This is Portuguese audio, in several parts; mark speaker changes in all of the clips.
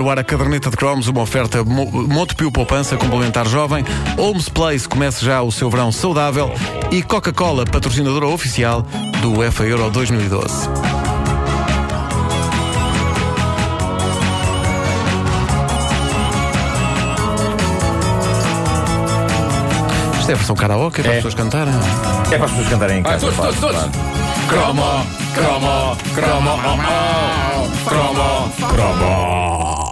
Speaker 1: No ar a caderneta de cromos, uma oferta Mo- Montepio Poupança Complementar Jovem, Holmes Place começa já o seu verão saudável e Coca-Cola, patrocinadora oficial do UEFA Euro 2012. Isto é a versão karaoke, é para
Speaker 2: É.
Speaker 1: as pessoas cantarem.
Speaker 2: É para as pessoas cantarem em
Speaker 3: Ah,
Speaker 2: casa.
Speaker 3: todos,
Speaker 2: claro,
Speaker 3: todos, todos.
Speaker 2: claro.
Speaker 3: Cromo, cromo, cromo, oh, oh, cromo, cromo.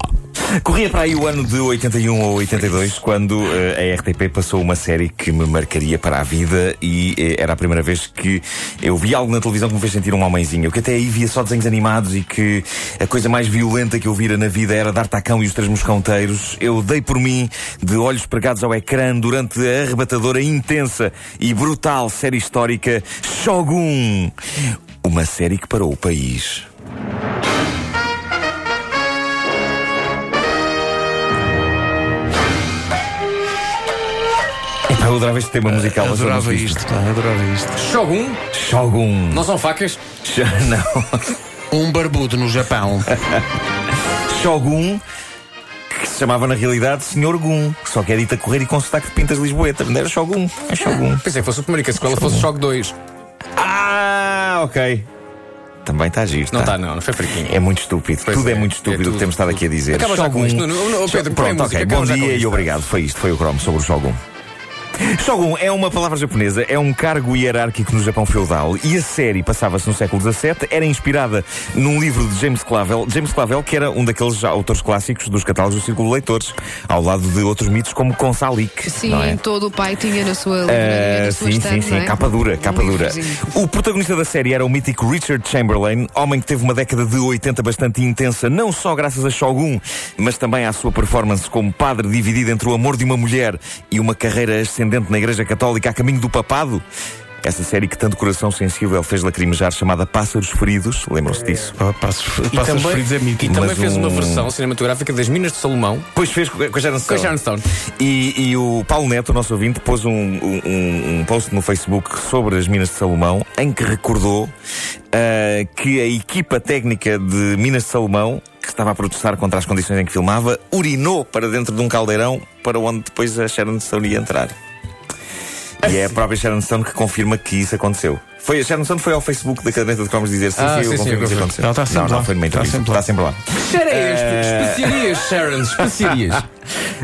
Speaker 2: Corria para aí o ano de 81 ou 82, quando eh, a RTP passou uma série que me marcaria para a vida e eh, era a primeira vez que eu vi algo na televisão que me fez sentir um homenzinho. Eu que até aí via só desenhos animados e que a coisa mais violenta que eu vira na vida era D'Artacão e os Três Mosconteiros. Eu dei por mim de olhos pregados ao ecrã durante a arrebatadora, intensa e brutal série histórica Shogun. Uma série que parou o país. Eu adorava este tema musical. mas eu
Speaker 1: Adorava isto, pá, adorava isto.
Speaker 3: Shogun,
Speaker 2: Shogun.
Speaker 3: não são facas?
Speaker 2: Sh- Não.
Speaker 1: Um barbudo no Japão.
Speaker 2: Shogun, que se chamava na realidade Senhor Gun, só que é dito a correr e com sotaque de pintas lisboeta. Não era Shogun, é Shogun.
Speaker 3: Pensei que fosse o primeiro, que a sequela fosse Shock 2.
Speaker 2: Ah, ok. Também está giro.
Speaker 3: Não
Speaker 2: tá?
Speaker 3: está, não, não foi fraquinho.
Speaker 2: É muito estúpido.
Speaker 3: Pois
Speaker 2: tudo é,
Speaker 3: é,
Speaker 2: muito
Speaker 3: é
Speaker 2: estúpido o
Speaker 3: tudo,
Speaker 2: que temos estado aqui a dizer.
Speaker 3: Acaba já com isto. Não, não, não, Pedro,
Speaker 2: Pronto, ok. Bom dia e obrigado. Foi isto, foi o Chrome sobre o Shogun. Shogun é uma palavra japonesa, é um cargo hierárquico no Japão feudal e a série passava-se no século XVII, era inspirada num livro de James Clavel, James Clavel que era um daqueles autores clássicos dos catálogos do Círculo de Leitores, ao lado de outros mitos como Consalik.
Speaker 4: Sim,
Speaker 2: é?
Speaker 4: todo o pai tinha na sua livraria,
Speaker 2: sim,
Speaker 4: estante,
Speaker 2: sim, sim,
Speaker 4: não é?
Speaker 2: capa dura, capa
Speaker 4: Um
Speaker 2: dura.
Speaker 4: livrozinho.
Speaker 2: O protagonista da série era o mítico Richard Chamberlain, homem que teve uma década de 80 bastante intensa, não só graças a Shogun, mas também à sua performance como padre dividido entre o amor de uma mulher e uma carreira ascendente na Igreja Católica a caminho do papado. Essa série que tanto coração sensível fez lacrimejar, chamada Pássaros Feridos, lembram-se disso?
Speaker 1: Pá, Passos,
Speaker 3: E
Speaker 1: passos
Speaker 3: também,
Speaker 1: feridos é
Speaker 3: e
Speaker 1: mítico.
Speaker 3: também
Speaker 2: mas
Speaker 3: fez uma
Speaker 2: um-
Speaker 3: versão cinematográfica das Minas de Salomão
Speaker 2: Pois fez com a Sharon
Speaker 3: com a
Speaker 2: Stone.
Speaker 3: Sharon Stone.
Speaker 2: E, e o Paulo Neto, o nosso ouvinte, pôs um, um, um- post no Facebook sobre as Minas de Salomão, em que recordou ah, que a equipa técnica de Minas de Salomão, que estava a protestar contra as condições em que filmava, urinou para dentro de um caldeirão para onde depois a Sharon Stone ia entrar. E é a própria Sharon Stone que confirma que isso aconteceu. Foi, a Sharon Stone foi ao Facebook da caderneta de cromos dizer sim,
Speaker 3: Ah,
Speaker 2: sim, eu
Speaker 3: sim, sim,
Speaker 2: confirmo que isso
Speaker 3: eu
Speaker 2: aconteceu.
Speaker 1: Ela está sempre
Speaker 2: não, não,
Speaker 1: lá.
Speaker 2: foi numa
Speaker 1: Está
Speaker 2: entrevista.
Speaker 1: sempre lá.
Speaker 2: Está sempre lá.
Speaker 3: Cheira este, especiarias, Sharon, especiarias.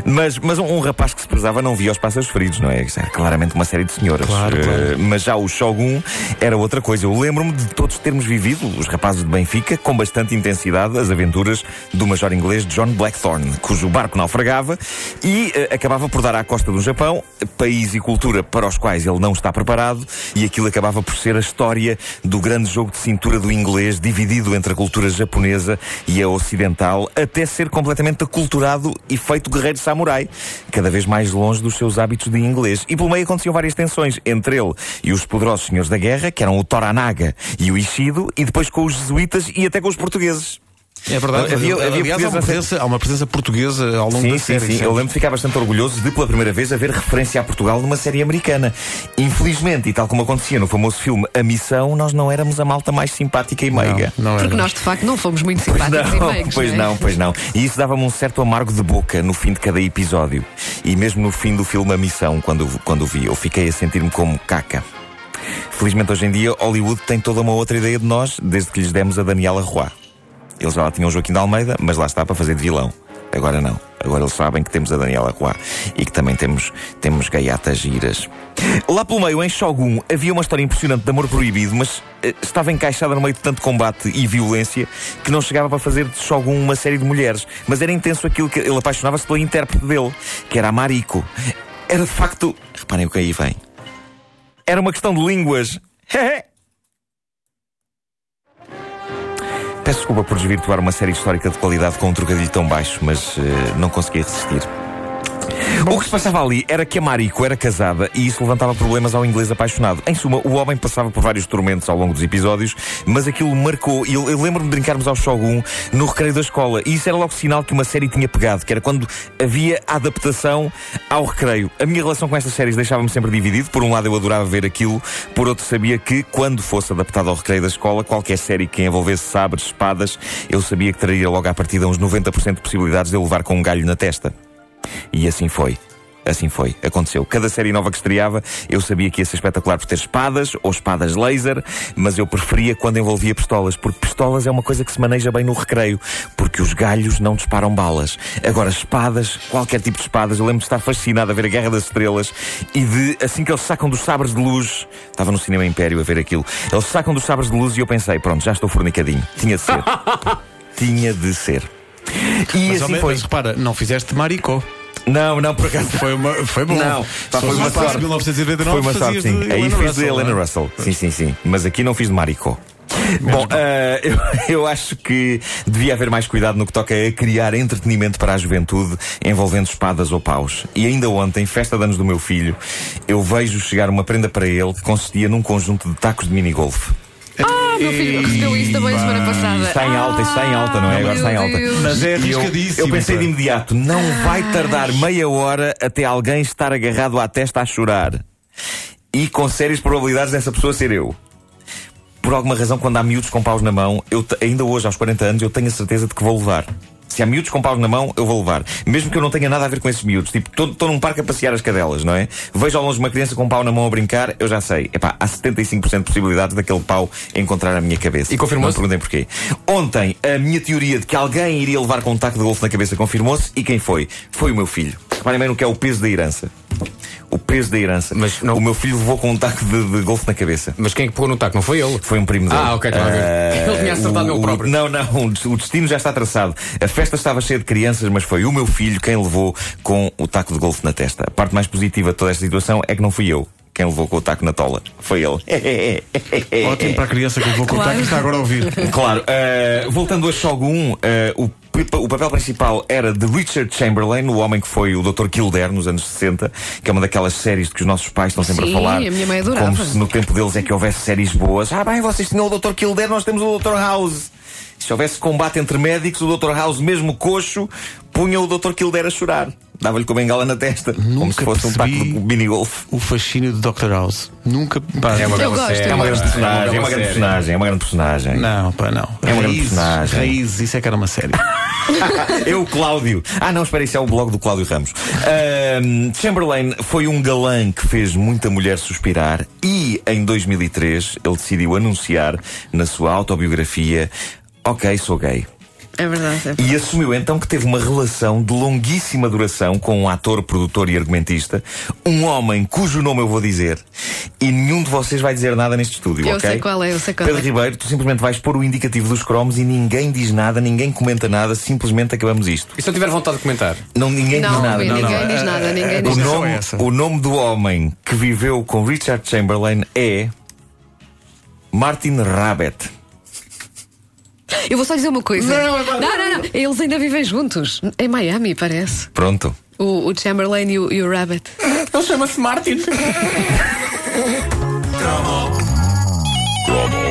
Speaker 2: Mas, mas um, um rapaz que se prezava não via os pássaros feridos, não é? Isso era claramente uma série de senhoras.
Speaker 1: Claro,
Speaker 2: Eh,
Speaker 1: claro.
Speaker 2: mas já o Shogun era outra coisa. Eu lembro-me de todos termos vivido, os rapazes de Benfica, com bastante intensidade, as aventuras do major inglês John Blackthorne, cujo barco naufragava e eh, acabava por dar à costa do Japão, país e cultura para os quais ele não está preparado, e aquilo acabava por ser a história do grande jogo de cintura do inglês, dividido entre a cultura japonesa e a ocidental, até ser completamente aculturado e feito guerreiro samurai, cada vez mais longe dos seus hábitos de inglês. E pelo meio aconteciam várias tensões entre ele e os poderosos senhores da guerra, que eram o Toranaga e o Ishido, e depois com os jesuítas e até com os portugueses.
Speaker 1: É verdade.
Speaker 2: Havia- havia
Speaker 1: Aliás, há uma, presença, há uma presença portuguesa ao longo
Speaker 2: Sim,
Speaker 1: da
Speaker 2: sim,
Speaker 1: série.
Speaker 2: sim.
Speaker 1: sempre.
Speaker 2: Eu lembro de ficar bastante orgulhoso de, pela primeira vez, haver referência a Portugal numa série americana. Infelizmente, e tal como acontecia no famoso filme A Missão, nós não éramos a malta mais simpática e meiga.
Speaker 1: Não, não
Speaker 4: Porque nós, de facto, não fomos muito simpáticos e meigos,
Speaker 2: pois
Speaker 4: não, é?
Speaker 2: não, pois não. E isso dava-me um certo amargo de boca no fim de cada episódio. E mesmo no fim do filme A Missão, quando, quando o vi, eu fiquei a sentir-me como caca. Felizmente hoje em dia Hollywood tem toda uma outra ideia de nós, desde que lhes demos a Daniela Roy. Eles já lá tinham o Joaquim de Almeida, mas lá está para fazer de vilão. Agora não. Agora eles sabem que temos a Daniela Roy e que também temos, temos gaiatas giras. Lá pelo meio, em Shogun, havia uma história impressionante de amor proibido, mas eh, estava encaixada no meio de tanto combate e violência que não chegava para fazer de Shogun uma série de mulheres. Mas era intenso aquilo que ele apaixonava-se pela intérprete dele, que era a Mariko. Era de facto. Reparem o que aí vem. Era uma questão de línguas. Peço desculpa por desvirtuar uma série histórica de qualidade com um trocadilho tão baixo, mas eh, não consegui resistir. O que se passava ali era que a Mariko era casada e isso levantava problemas ao inglês apaixonado. Em suma, o homem passava por vários tormentos ao longo dos episódios, mas aquilo marcou. E eu, eu lembro-me de brincarmos ao Shogun no recreio da escola. E isso era logo sinal que uma série tinha pegado, que era quando havia adaptação ao recreio. A minha relação com estas séries deixava-me sempre dividido. Por um lado, eu adorava ver aquilo, por outro, sabia que quando fosse adaptado ao recreio da escola, qualquer série que envolvesse sabres, espadas, eu sabia que traria logo à partida uns 90% de possibilidades de eu levar com um galho na testa. E assim foi. Assim foi, aconteceu. Cada série nova que estreava, eu sabia que ia ser espetacular por ter espadas ou espadas laser, mas eu preferia quando envolvia pistolas, porque pistolas é uma coisa que se maneja bem no recreio, porque os galhos não disparam balas. Agora, espadas, qualquer tipo de espadas, eu lembro de estar fascinado a ver a Guerra das Estrelas e de, assim que eles sacam dos sabres de luz, estava no Cinema Império a ver aquilo, eles sacam dos sabres de luz e eu pensei, pronto, já estou fornicadinho. Tinha de ser. Tinha de ser. E
Speaker 1: Mas,
Speaker 2: assim foi.
Speaker 1: menos, repara, não fizeste Maricó.
Speaker 2: Não, não, por acaso.
Speaker 1: Foi, uma, foi bom.
Speaker 2: Não, pá, foi uma
Speaker 1: um
Speaker 2: sorte.
Speaker 1: de 1999,
Speaker 2: Foi uma sorte,
Speaker 1: de
Speaker 2: sim. Aí
Speaker 1: Helena
Speaker 2: fiz de
Speaker 1: Russell,
Speaker 2: Helena
Speaker 1: não é?
Speaker 2: Russell. Sim, sim, sim. Mas aqui não fiz de Maricó. Bom, eh, eu, eu acho que devia haver mais cuidado no que toca a criar entretenimento para a juventude envolvendo espadas ou paus. E ainda ontem, festa de anos do meu filho, eu vejo chegar uma prenda para ele que consistia num conjunto de tacos de minigolf.
Speaker 4: Ah, meu filho recebeu isso também semana passada.
Speaker 2: Está em alta, está em alta, não é? Agora está em alta.
Speaker 4: Deus.
Speaker 1: Mas é
Speaker 2: E eu,
Speaker 1: arriscadíssimo.
Speaker 2: eu pensei de imediato, não vai tardar meia hora até alguém estar agarrado à testa a chorar. E com sérias probabilidades dessa pessoa ser eu. Por alguma razão, quando há miúdos com paus na mão, eu ainda hoje, aos 40 anos, eu tenho a certeza de que vou levar. Se há miúdos com paus na mão, eu vou levar. Mesmo que eu não tenha nada a ver com esses miúdos. Tipo, estou num parque a passear as cadelas, não é? Vejo ao longe uma criança com um pau na mão a brincar, eu já sei. Epá, há 75% de possibilidades daquele pau encontrar a minha cabeça.
Speaker 3: E confirmou-se?
Speaker 2: Não me perguntem porquê. Ontem, a minha teoria de que alguém iria levar com um taco de golfe na cabeça confirmou-se. E quem foi? Foi o meu filho. Reparem bem no que é o peso da herança. O peso da herança.
Speaker 3: Mas não-
Speaker 2: O meu filho levou com um taco de, de golfe na cabeça.
Speaker 3: Mas quem é que pegou no taco? Não foi ele?
Speaker 2: Foi um primo dele.
Speaker 3: Ah, ok, estava a ver.
Speaker 2: Ah,
Speaker 3: Ele tinha acertado
Speaker 2: o-
Speaker 3: meu
Speaker 2: o-
Speaker 3: próprio.
Speaker 2: Não, não, o destino já está traçado. A festa estava cheia de crianças, mas foi o meu filho quem levou com o taco de golfe na testa. A parte mais positiva de toda esta situação é que não fui eu quem levou com o taco na tola. Foi ele.
Speaker 1: Ótimo para a criança que levou com o
Speaker 4: Claro.
Speaker 1: taco e está agora a ouvir.
Speaker 2: Claro, eh, voltando a Shogun, eh, o, o papel principal era de Richard Chamberlain, o homem que foi o Dr. Kildare nos anos 60, que é uma daquelas séries de que os nossos pais estão sempre
Speaker 4: Sim,
Speaker 2: a falar.
Speaker 4: a minha mãe adorava.
Speaker 2: Como se no tempo deles é que houvesse séries boas. Ah, bem, vocês tinham o Dr. Kildare, nós temos o Dr. House. Se houvesse combate entre médicos, o Dr. House, mesmo coxo, punha o Dr. Kildare a chorar. Dava-lhe com a bengala na testa, como
Speaker 1: Nunca
Speaker 2: se fosse um taco de minigolf.
Speaker 1: O fascínio do Dr. House. Nunca. Pá,
Speaker 3: É uma
Speaker 2: É grande
Speaker 4: gosto.
Speaker 2: personagem, é uma grande
Speaker 3: série.
Speaker 2: personagem, é uma grande personagem.
Speaker 1: Não, pá, não.
Speaker 2: É uma grande
Speaker 1: Raízes,
Speaker 2: personagem.
Speaker 1: Raízes, isso é que era uma série.
Speaker 2: Eu, Cláudio. Ah, não, espera, isso é o blog do Cláudio Ramos. Ahm, Chamberlain foi um galã que fez muita mulher suspirar e, em 2003, ele decidiu anunciar na sua autobiografia: Ok, sou gay.
Speaker 4: É verdade. É verdade.
Speaker 2: E assumiu então que teve uma relação de longuíssima duração com um ator, produtor e argumentista, um homem cujo nome eu vou dizer, e nenhum de vocês vai dizer nada neste estúdio,
Speaker 4: Eu
Speaker 2: ok?
Speaker 4: sei qual é, eu sei qual
Speaker 2: Pedro
Speaker 4: é.
Speaker 2: Ribeiro, tu simplesmente vais pôr o indicativo dos cromos e ninguém diz nada, ninguém comenta nada, simplesmente acabamos isto.
Speaker 3: E se eu tiver vontade de comentar?
Speaker 2: Não, ninguém
Speaker 4: Não,
Speaker 2: diz nada.
Speaker 4: ninguém
Speaker 2: não, não.
Speaker 4: diz nada, ninguém diz
Speaker 2: O
Speaker 4: nada.
Speaker 2: nome,
Speaker 1: é essa.
Speaker 2: o nome do homem que viveu com Richard Chamberlain é Martin Rabbit.
Speaker 4: Eu vou só dizer uma coisa. Não, não, não. Eles ainda vivem juntos. Em Miami, parece.
Speaker 2: Pronto.
Speaker 4: O, o Chamberlain e o, e o Rabbit.
Speaker 3: Ele chama-se Martin.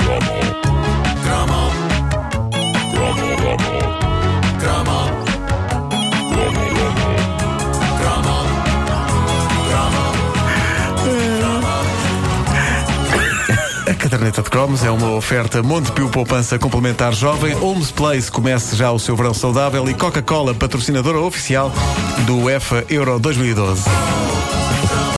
Speaker 1: caderneta de cromos é uma oferta Montepio Poupança Complementar Jovem. Homes Place comece já o seu verão saudável e Coca-Cola, patrocinadora oficial do UEFA Euro 2012.